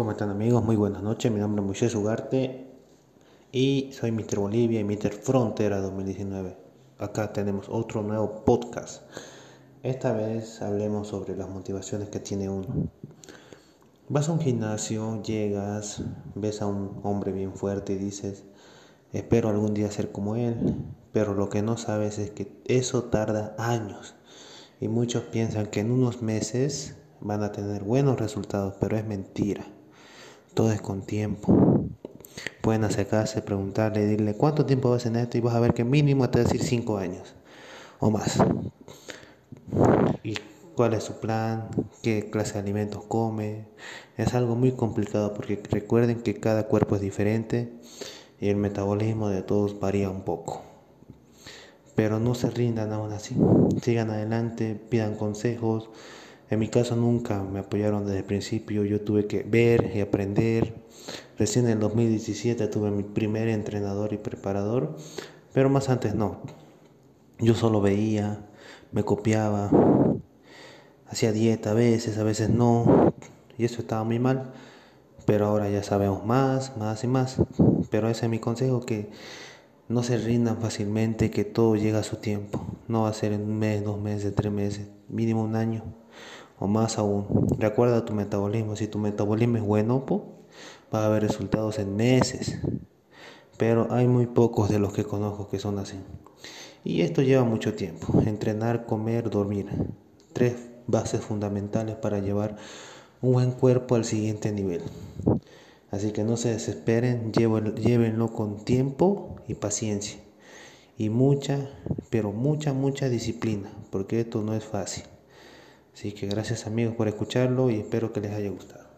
¿Cómo están amigos? Muy buenas noches. Mi nombre es Moisés Ugarte y soy Mr. Bolivia y Mr. Frontera 2019. Acá tenemos otro nuevo podcast. Esta vez hablemos sobre las motivaciones que tiene uno. Vas a un gimnasio, llegas, ves a un hombre bien fuerte y dices, espero algún día ser como él, pero lo que no sabes es que eso tarda años y muchos piensan que en unos meses van a tener buenos resultados, pero es mentira. Todo es con tiempo. Pueden acercarse, preguntarle, decirle cuánto tiempo vas en esto y vas a ver que mínimo te va a decir 5 años o más. ¿Y cuál es su plan? ¿Qué clase de alimentos come? Es algo muy complicado porque recuerden que cada cuerpo es diferente y el metabolismo de todos varía un poco. Pero no se rindan aún así. Sigan adelante, pidan consejos en mi caso nunca me apoyaron desde el principio, yo tuve que ver y aprender. Recién en el 2017 tuve mi primer entrenador y preparador, pero más antes no. Yo solo veía, me copiaba, hacía dieta a veces, a veces no, y eso estaba muy mal. Pero ahora ya sabemos más, más y más. Pero ese es mi consejo, que no se rindan fácilmente, que todo llega a su tiempo. No va a ser en un mes, dos meses, tres meses, mínimo un año o más aún. Recuerda tu metabolismo. Si tu metabolismo es bueno, va a haber resultados en meses. Pero hay muy pocos de los que conozco que son así. Y esto lleva mucho tiempo. Entrenar, comer, dormir. Tres bases fundamentales para llevar un buen cuerpo al siguiente nivel. Así que no se desesperen, llévenlo con tiempo y paciencia. Y mucha, pero mucha, mucha disciplina, porque esto no es fácil. Así que gracias amigos por escucharlo y espero que les haya gustado.